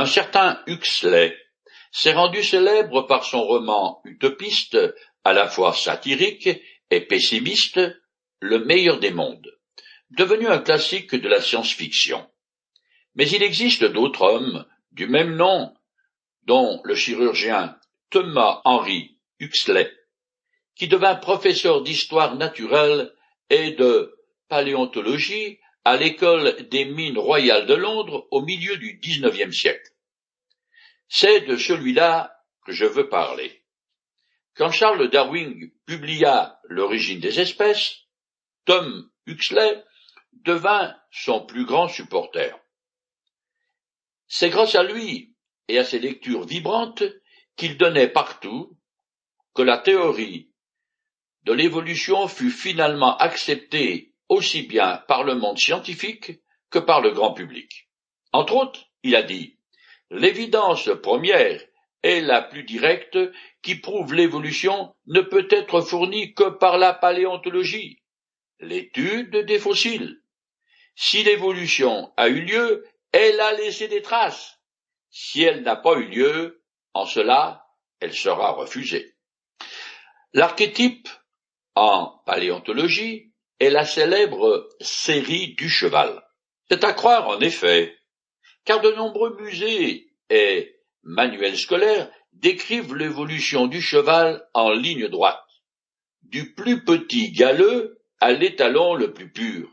Un certain Huxley s'est rendu célèbre par son roman utopiste, à la fois satirique et pessimiste, Le meilleur des mondes, devenu un classique de la science-fiction. Mais il existe d'autres hommes du même nom, dont le chirurgien Thomas Henry Huxley, qui devint professeur d'histoire naturelle et de paléontologie à l'école des mines royales de Londres au milieu du XIXe siècle. C'est de celui-là que je veux parler. Quand Charles Darwin publia L'origine des espèces, Tom Huxley devint son plus grand supporter. C'est grâce à lui et à ses lectures vibrantes qu'il donnait partout que la théorie de l'évolution fut finalement acceptée aussi bien par le monde scientifique que par le grand public. Entre autres, il a dit L'évidence première et la plus directe qui prouve l'évolution ne peut être fournie que par la paléontologie, l'étude des fossiles. Si l'évolution a eu lieu, elle a laissé des traces. Si elle n'a pas eu lieu, en cela, elle sera refusée. L'archétype, en paléontologie, est la célèbre série du cheval. C'est à croire, en effet, car de nombreux musées et manuels scolaires décrivent l'évolution du cheval en ligne droite, du plus petit galeux à l'étalon le plus pur,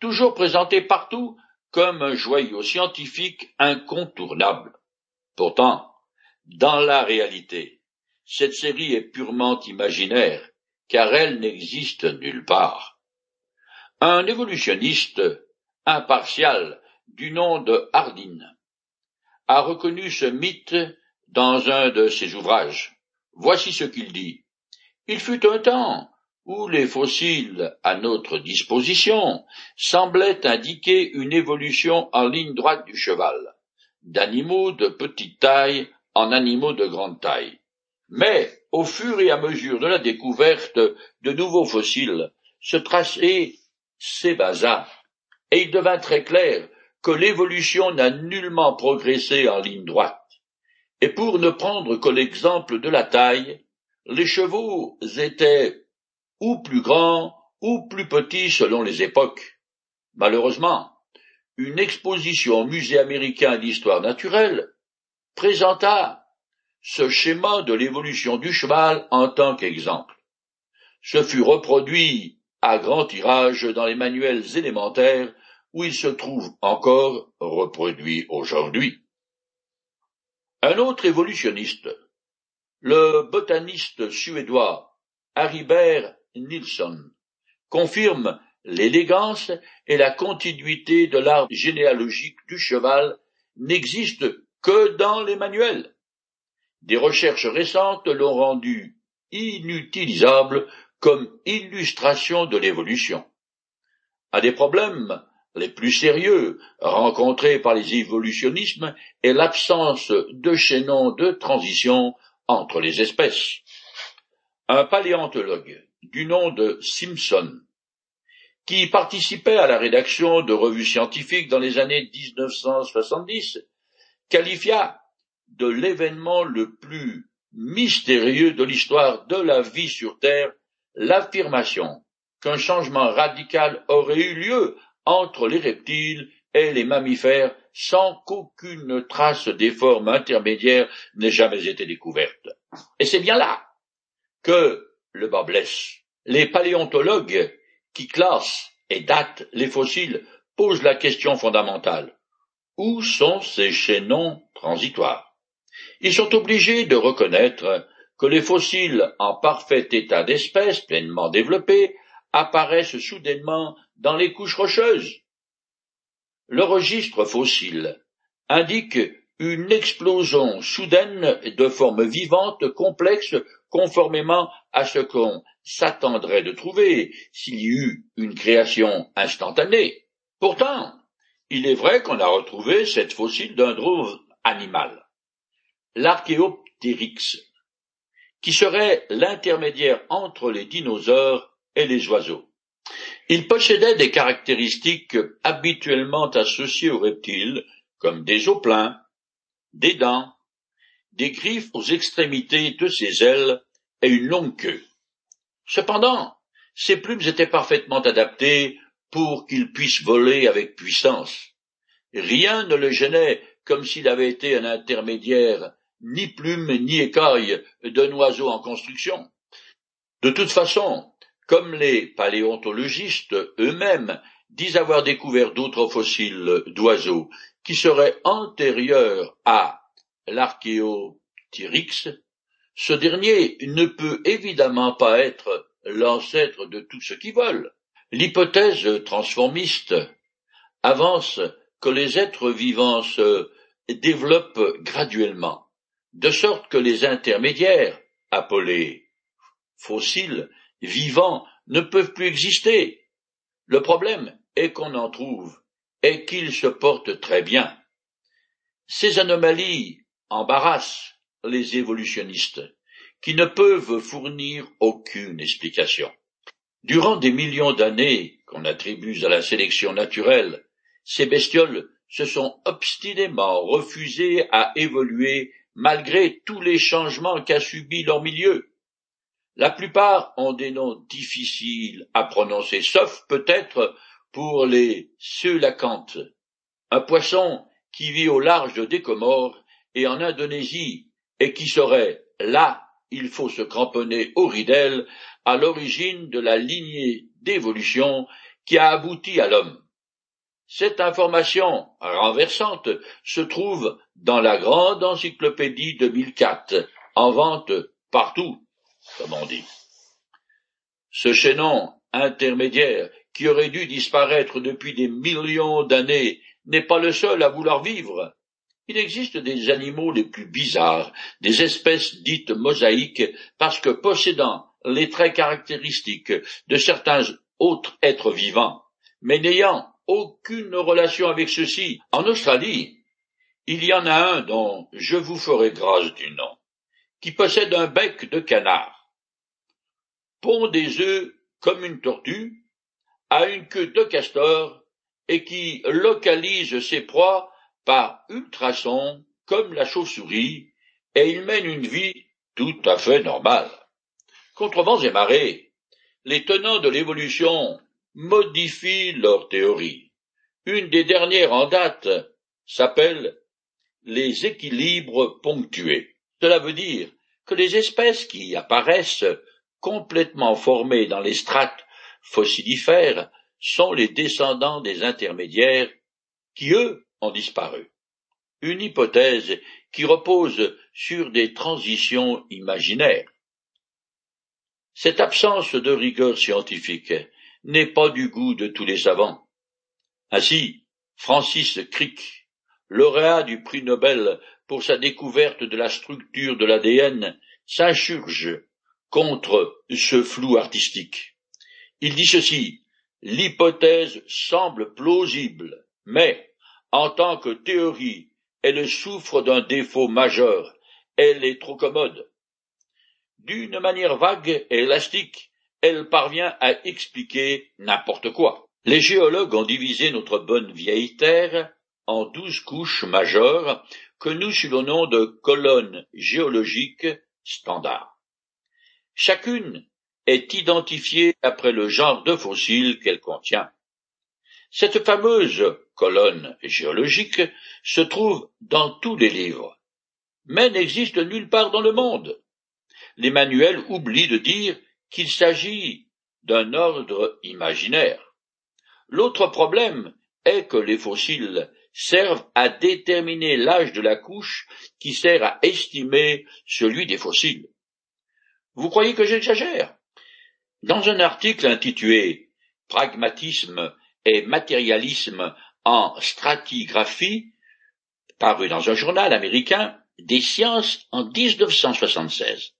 toujours présenté partout comme un joyau scientifique incontournable. Pourtant, dans la réalité, cette série est purement imaginaire, car elle n'existe nulle part. Un évolutionniste impartial du nom de Hardin a reconnu ce mythe dans un de ses ouvrages. Voici ce qu'il dit. Il fut un temps où les fossiles à notre disposition semblaient indiquer une évolution en ligne droite du cheval, d'animaux de petite taille en animaux de grande taille. Mais, au fur et à mesure de la découverte de nouveaux fossiles, ce tracé s'ébasa, et il devint très clair que l'évolution n'a nullement progressé en ligne droite. Et pour ne prendre que l'exemple de la taille, les chevaux étaient ou plus grands ou plus petits selon les époques. Malheureusement, une exposition au musée américain d'histoire naturelle présenta ce schéma de l'évolution du cheval en tant qu'exemple. Ce fut reproduit à grand tirage dans les manuels élémentaires où il se trouve encore reproduit aujourd'hui. Un autre évolutionniste, le botaniste suédois Haribert Nilsson confirme l'élégance et la continuité de l'art généalogique du cheval n'existent que dans les manuels. Des recherches récentes l'ont rendu inutilisable comme illustration de l'évolution. Un des problèmes les plus sérieux rencontrés par les évolutionnismes est l'absence de chaînons de transition entre les espèces. Un paléontologue du nom de Simpson, qui participait à la rédaction de revues scientifiques dans les années 1970, qualifia de l'événement le plus mystérieux de l'histoire de la vie sur Terre l'affirmation qu'un changement radical aurait eu lieu entre les reptiles et les mammifères sans qu'aucune trace des formes intermédiaires n'ait jamais été découverte. Et c'est bien là que le bas blesse. Les paléontologues qui classent et datent les fossiles posent la question fondamentale. Où sont ces chaînons transitoires? Ils sont obligés de reconnaître que les fossiles en parfait état d'espèce pleinement développés apparaissent soudainement dans les couches rocheuses. Le registre fossile indique une explosion soudaine de formes vivantes complexes conformément à ce qu'on s'attendrait de trouver s'il y eut une création instantanée. Pourtant, il est vrai qu'on a retrouvé cette fossile d'un drôle animal, l'archéoptérix, qui serait l'intermédiaire entre les dinosaures et les oiseaux. Il possédait des caractéristiques habituellement associées aux reptiles, comme des os pleins, des dents, des griffes aux extrémités de ses ailes et une longue queue. Cependant, ses plumes étaient parfaitement adaptées pour qu'il puisse voler avec puissance. Rien ne le gênait comme s'il avait été un intermédiaire, ni plume ni écaille d'un oiseau en construction. De toute façon, comme les paléontologistes eux-mêmes disent avoir découvert d'autres fossiles d'oiseaux qui seraient antérieurs à l'archéotyrix, ce dernier ne peut évidemment pas être l'ancêtre de tout ce qui vole. L'hypothèse transformiste avance que les êtres vivants se développent graduellement, de sorte que les intermédiaires, appelés fossiles, vivants, ne peuvent plus exister. Le problème est qu'on en trouve et qu'ils se portent très bien. Ces anomalies embarrassent les évolutionnistes, qui ne peuvent fournir aucune explication. Durant des millions d'années qu'on attribue à la sélection naturelle, ces bestioles se sont obstinément refusées à évoluer malgré tous les changements qu'a subis leur milieu. La plupart ont des noms difficiles à prononcer, sauf peut-être pour les Seulacantes, un poisson qui vit au large des Comores et en Indonésie, et qui serait là, il faut se cramponner au ridel, à l'origine de la lignée d'évolution qui a abouti à l'homme. Cette information renversante se trouve dans la grande encyclopédie de 1004, en vente partout, comme on dit. Ce chaînon intermédiaire qui aurait dû disparaître depuis des millions d'années n'est pas le seul à vouloir vivre. Il existe des animaux les plus bizarres, des espèces dites mosaïques, parce que possédant les traits caractéristiques de certains autres êtres vivants, mais n'ayant aucune relation avec ceux-ci. En Australie, il y en a un dont je vous ferai grâce du nom, qui possède un bec de canard, pond des œufs comme une tortue, a une queue de castor et qui localise ses proies par ultrasons comme la chauve-souris, et il mène une vie tout à fait normale. Contre vents et marées, les tenants de l'évolution modifient leur théorie. Une des dernières en date s'appelle les équilibres ponctués. Cela veut dire que les espèces qui apparaissent complètement formées dans les strates fossilifères sont les descendants des intermédiaires qui, eux, ont disparu. Une hypothèse qui repose sur des transitions imaginaires. Cette absence de rigueur scientifique n'est pas du goût de tous les savants. Ainsi, Francis Crick, lauréat du prix Nobel pour sa découverte de la structure de l'ADN, s'insurge contre ce flou artistique. Il dit ceci L'hypothèse semble plausible, mais, en tant que théorie, elle souffre d'un défaut majeur, elle est trop commode. D'une manière vague et élastique, elle parvient à expliquer n'importe quoi. Les géologues ont divisé notre bonne vieille Terre en douze couches majeures que nous nom de colonnes géologiques standards. Chacune est identifiée après le genre de fossiles qu'elle contient. Cette fameuse colonne géologique se trouve dans tous les livres, mais n'existe nulle part dans le monde. Les manuels oublient de dire qu'il s'agit d'un ordre imaginaire. L'autre problème est que les fossiles servent à déterminer l'âge de la couche qui sert à estimer celui des fossiles. Vous croyez que j'exagère? Dans un article intitulé Pragmatisme et matérialisme en stratigraphie, paru dans un journal américain des sciences en 1976,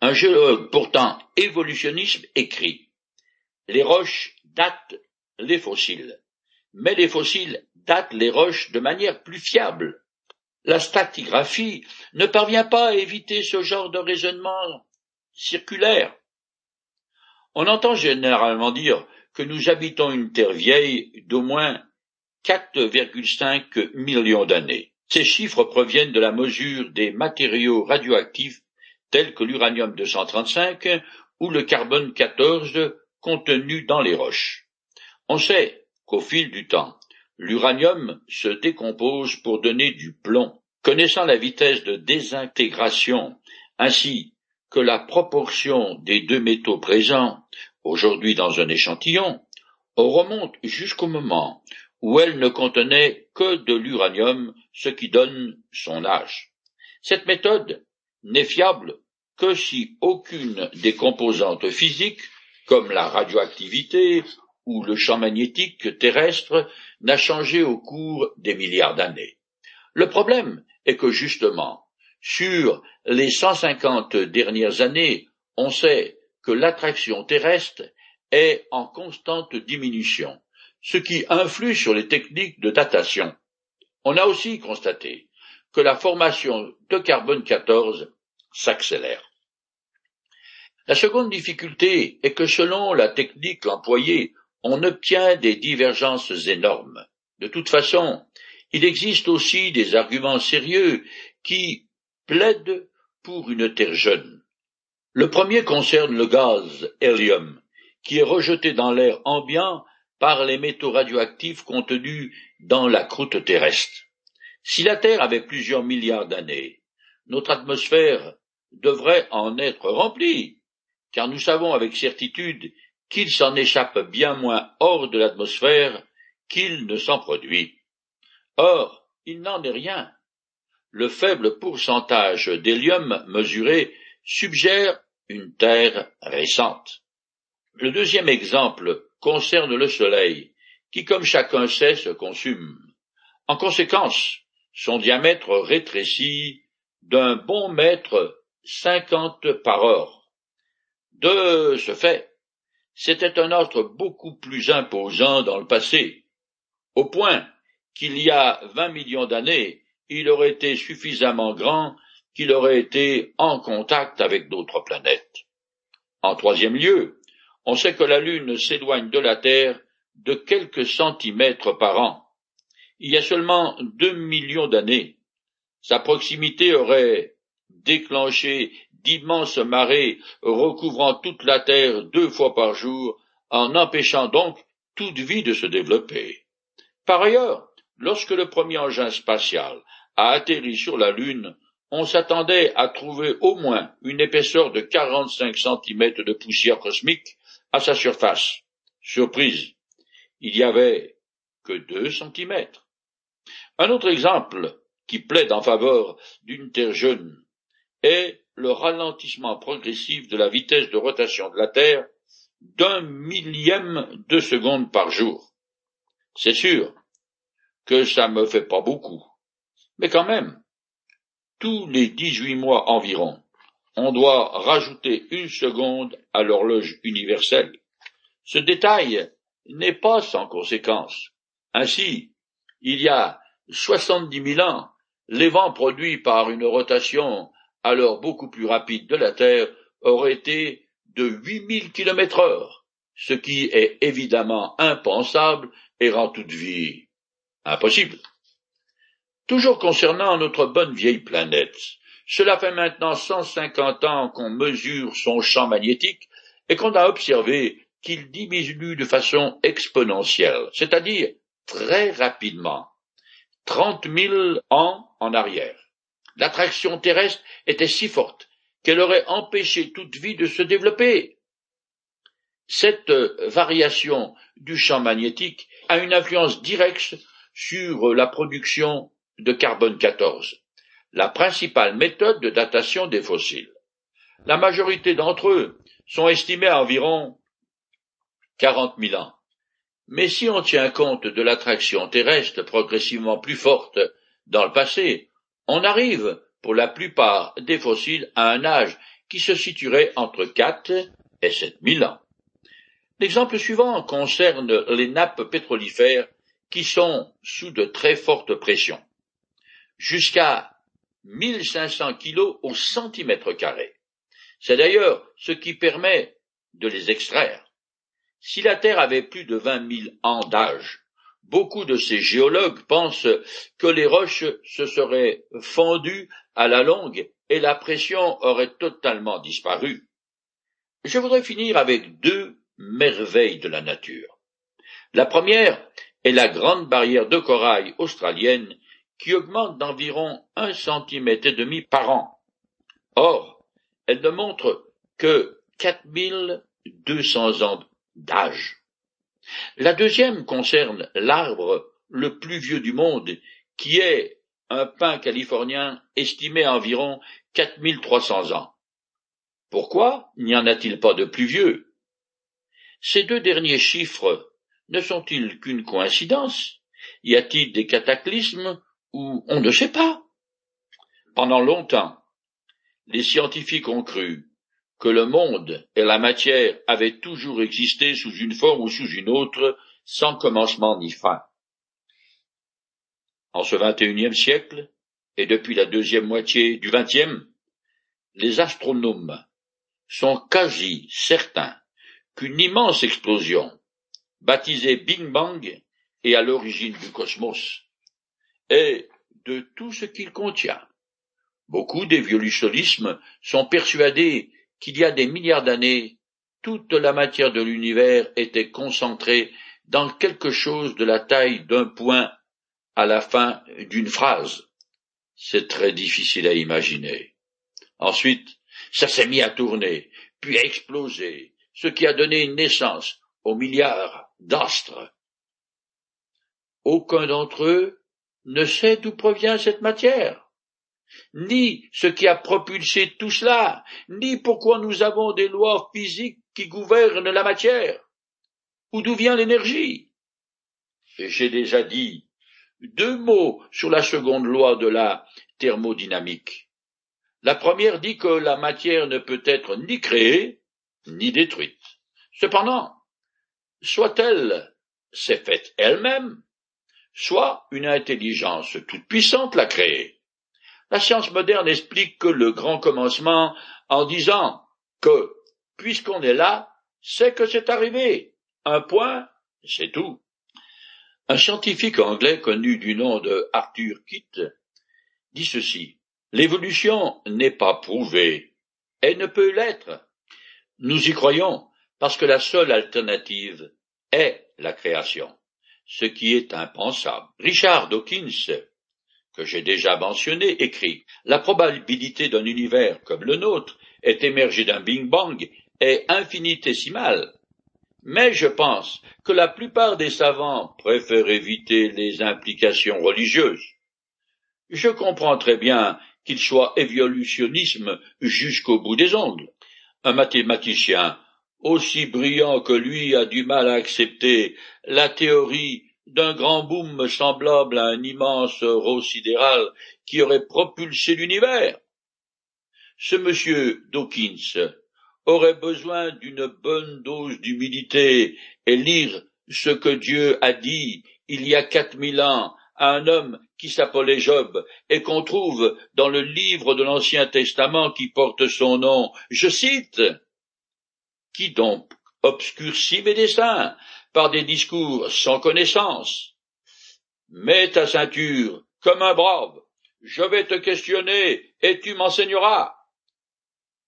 un géologue pourtant évolutionniste écrit Les roches datent les fossiles, mais les fossiles les roches de manière plus fiable. La stratigraphie ne parvient pas à éviter ce genre de raisonnement circulaire. On entend généralement dire que nous habitons une terre vieille d'au moins 4,5 millions d'années. Ces chiffres proviennent de la mesure des matériaux radioactifs tels que l'uranium 235 ou le carbone 14 contenu dans les roches. On sait qu'au fil du temps, l'uranium se décompose pour donner du plomb. Connaissant la vitesse de désintégration ainsi que la proportion des deux métaux présents aujourd'hui dans un échantillon, on remonte jusqu'au moment où elle ne contenait que de l'uranium, ce qui donne son âge. Cette méthode n'est fiable que si aucune des composantes physiques, comme la radioactivité ou le champ magnétique terrestre, n'a changé au cours des milliards d'années. Le problème est que justement, sur les 150 dernières années, on sait que l'attraction terrestre est en constante diminution, ce qui influe sur les techniques de datation. On a aussi constaté que la formation de carbone 14 s'accélère. La seconde difficulté est que selon la technique employée, on obtient des divergences énormes. De toute façon, il existe aussi des arguments sérieux qui plaident pour une Terre jeune. Le premier concerne le gaz hélium, qui est rejeté dans l'air ambiant par les métaux radioactifs contenus dans la croûte terrestre. Si la Terre avait plusieurs milliards d'années, notre atmosphère devrait en être remplie, car nous savons avec certitude qu'il s'en échappe bien moins hors de l'atmosphère qu'il ne s'en produit. Or, il n'en est rien. Le faible pourcentage d'hélium mesuré suggère une Terre récente. Le deuxième exemple concerne le Soleil, qui, comme chacun sait, se consume. En conséquence, son diamètre rétrécit d'un bon mètre cinquante par heure. De ce fait, c'était un astre beaucoup plus imposant dans le passé, au point qu'il y a vingt millions d'années, il aurait été suffisamment grand qu'il aurait été en contact avec d'autres planètes. En troisième lieu, on sait que la Lune s'éloigne de la Terre de quelques centimètres par an. Il y a seulement deux millions d'années, sa proximité aurait déclenché d'immenses marées recouvrant toute la Terre deux fois par jour, en empêchant donc toute vie de se développer. Par ailleurs, lorsque le premier engin spatial a atterri sur la Lune, on s'attendait à trouver au moins une épaisseur de quarante-cinq centimètres de poussière cosmique à sa surface. Surprise, il y avait que deux centimètres. Un autre exemple qui plaide en faveur d'une Terre jeune est le ralentissement progressif de la vitesse de rotation de la Terre d'un millième de seconde par jour. C'est sûr que ça me fait pas beaucoup, mais quand même, tous les dix-huit mois environ, on doit rajouter une seconde à l'horloge universelle. Ce détail n'est pas sans conséquence. Ainsi, il y a soixante-dix mille ans, les vents produits par une rotation alors beaucoup plus rapide de la Terre auraient été de huit mille kilomètres heure, ce qui est évidemment impensable et rend toute vie impossible. Toujours concernant notre bonne vieille planète, cela fait maintenant cent cinquante ans qu'on mesure son champ magnétique et qu'on a observé qu'il diminue de façon exponentielle, c'est-à-dire très rapidement, trente mille ans en arrière. L'attraction terrestre était si forte qu'elle aurait empêché toute vie de se développer. Cette variation du champ magnétique a une influence directe sur la production de carbone 14 la principale méthode de datation des fossiles. La majorité d'entre eux sont estimés à environ quarante mille ans. Mais si on tient compte de l'attraction terrestre progressivement plus forte dans le passé, on arrive, pour la plupart des fossiles, à un âge qui se situerait entre quatre et sept mille ans. L'exemple suivant concerne les nappes pétrolifères qui sont sous de très fortes pressions. Jusqu'à 1500 kilos au centimètre carré. C'est d'ailleurs ce qui permet de les extraire. Si la Terre avait plus de vingt mille ans d'âge, beaucoup de ces géologues pensent que les roches se seraient fondues à la longue et la pression aurait totalement disparu. Je voudrais finir avec deux merveilles de la nature. La première est la grande barrière de corail australienne qui augmente d'environ un centimètre et demi par an. Or, elle ne montre que quatre mille deux cents ans d'âge. La deuxième concerne l'arbre le plus vieux du monde, qui est un pin californien estimé à environ 4300 ans. Pourquoi n'y en a-t-il pas de plus vieux? Ces deux derniers chiffres ne sont-ils qu'une coïncidence? Y a-t-il des cataclysmes ou on ne sait pas? Pendant longtemps, les scientifiques ont cru que le monde et la matière avaient toujours existé sous une forme ou sous une autre, sans commencement ni fin. En ce unième siècle, et depuis la deuxième moitié du vingtième, les astronomes sont quasi certains qu'une immense explosion, baptisée Big Bang, est à l'origine du cosmos, et de tout ce qu'il contient. Beaucoup d'évolutionnismes sont persuadés qu'il y a des milliards d'années, toute la matière de l'univers était concentrée dans quelque chose de la taille d'un point à la fin d'une phrase. C'est très difficile à imaginer. Ensuite, ça s'est mis à tourner, puis à exploser, ce qui a donné naissance aux milliards d'astres. Aucun d'entre eux ne sait d'où provient cette matière ni ce qui a propulsé tout cela, ni pourquoi nous avons des lois physiques qui gouvernent la matière, ou d'où vient l'énergie? J'ai déjà dit deux mots sur la seconde loi de la thermodynamique. La première dit que la matière ne peut être ni créée, ni détruite. Cependant, soit-elle s'est faite elle-même, soit une intelligence toute puissante l'a créée. La science moderne explique que le grand commencement en disant que, puisqu'on est là, c'est que c'est arrivé. Un point, c'est tout. Un scientifique anglais connu du nom de Arthur Kitt dit ceci. L'évolution n'est pas prouvée. Elle ne peut l'être. Nous y croyons parce que la seule alternative est la création, ce qui est impensable. Richard Dawkins que j'ai déjà mentionné, écrit La probabilité d'un univers comme le nôtre est émergé d'un Big Bang est infinitésimale. Mais je pense que la plupart des savants préfèrent éviter les implications religieuses. Je comprends très bien qu'il soit évolutionnisme jusqu'au bout des ongles. Un mathématicien aussi brillant que lui a du mal à accepter la théorie d'un grand boom semblable à un immense rose sidéral qui aurait propulsé l'univers. Ce monsieur Dawkins aurait besoin d'une bonne dose d'humilité et lire ce que Dieu a dit il y a quatre mille ans à un homme qui s'appelait Job et qu'on trouve dans le livre de l'Ancien Testament qui porte son nom. Je cite Qui donc obscurcit mes desseins par des discours sans connaissance. Mets ta ceinture comme un brave, je vais te questionner et tu m'enseigneras.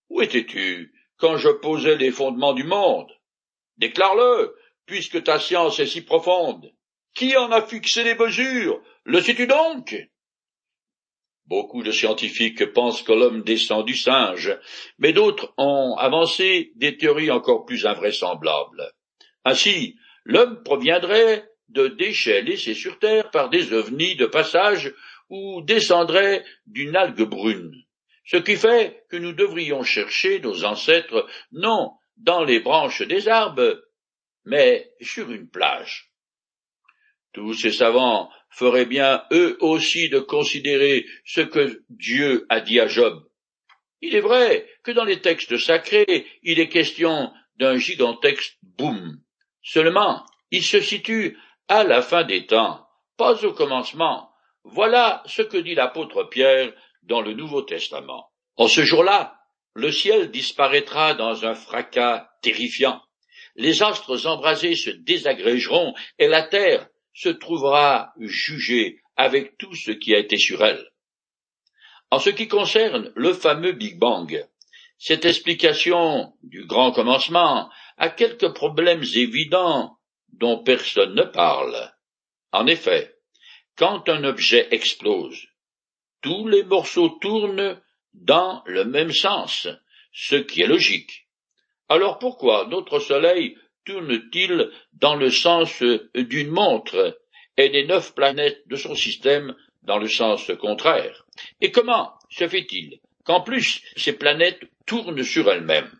Où étais-tu quand je posais les fondements du monde? Déclare-le, puisque ta science est si profonde. Qui en a fixé les mesures? Le sais-tu donc? Beaucoup de scientifiques pensent que l'homme descend du singe, mais d'autres ont avancé des théories encore plus invraisemblables. Ainsi, l'homme proviendrait de déchets laissés sur Terre par des ovnis de passage ou descendrait d'une algue brune. Ce qui fait que nous devrions chercher nos ancêtres non dans les branches des arbres, mais sur une plage. Tous ces savants feraient bien eux aussi de considérer ce que Dieu a dit à Job. Il est vrai que dans les textes sacrés, il est question d'un gigantesque boom, Seulement, il se situe à la fin des temps, pas au commencement. Voilà ce que dit l'apôtre Pierre dans le Nouveau Testament. En ce jour-là, le ciel disparaîtra dans un fracas terrifiant. Les astres embrasés se désagrégeront et la terre se trouvera jugée avec tout ce qui a été sur elle. En ce qui concerne le fameux Big Bang, cette explication du grand commencement a quelques problèmes évidents dont personne ne parle. En effet, quand un objet explose, tous les morceaux tournent dans le même sens, ce qui est logique. Alors pourquoi notre Soleil tourne-t-il dans le sens d'une montre et les neuf planètes de son système dans le sens contraire? Et comment se fait-il? Qu'en plus ces planètes tournent sur elles-mêmes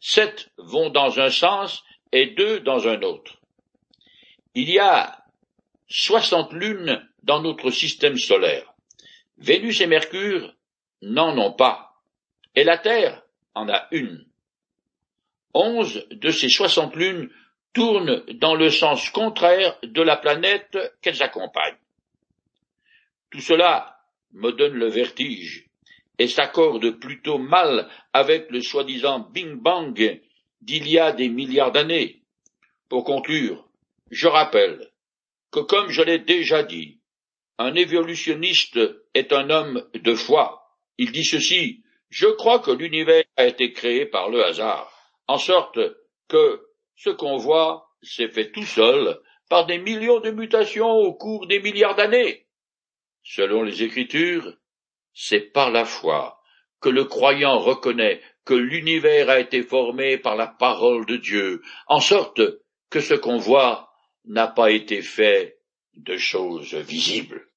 Sept vont dans un sens et deux dans un autre. Il y a soixante lunes dans notre système solaire. Vénus et Mercure n'en ont pas, et la Terre en a une. Onze de ces soixante lunes tournent dans le sens contraire de la planète qu'elles accompagnent. Tout cela me donne le vertige et s'accorde plutôt mal avec le soi-disant Bing Bang d'il y a des milliards d'années. Pour conclure, je rappelle que comme je l'ai déjà dit, un évolutionniste est un homme de foi. Il dit ceci, je crois que l'univers a été créé par le hasard, en sorte que ce qu'on voit s'est fait tout seul par des millions de mutations au cours des milliards d'années. Selon les Écritures, c'est par la foi que le croyant reconnaît que l'univers a été formé par la parole de Dieu, en sorte que ce qu'on voit n'a pas été fait de choses visibles.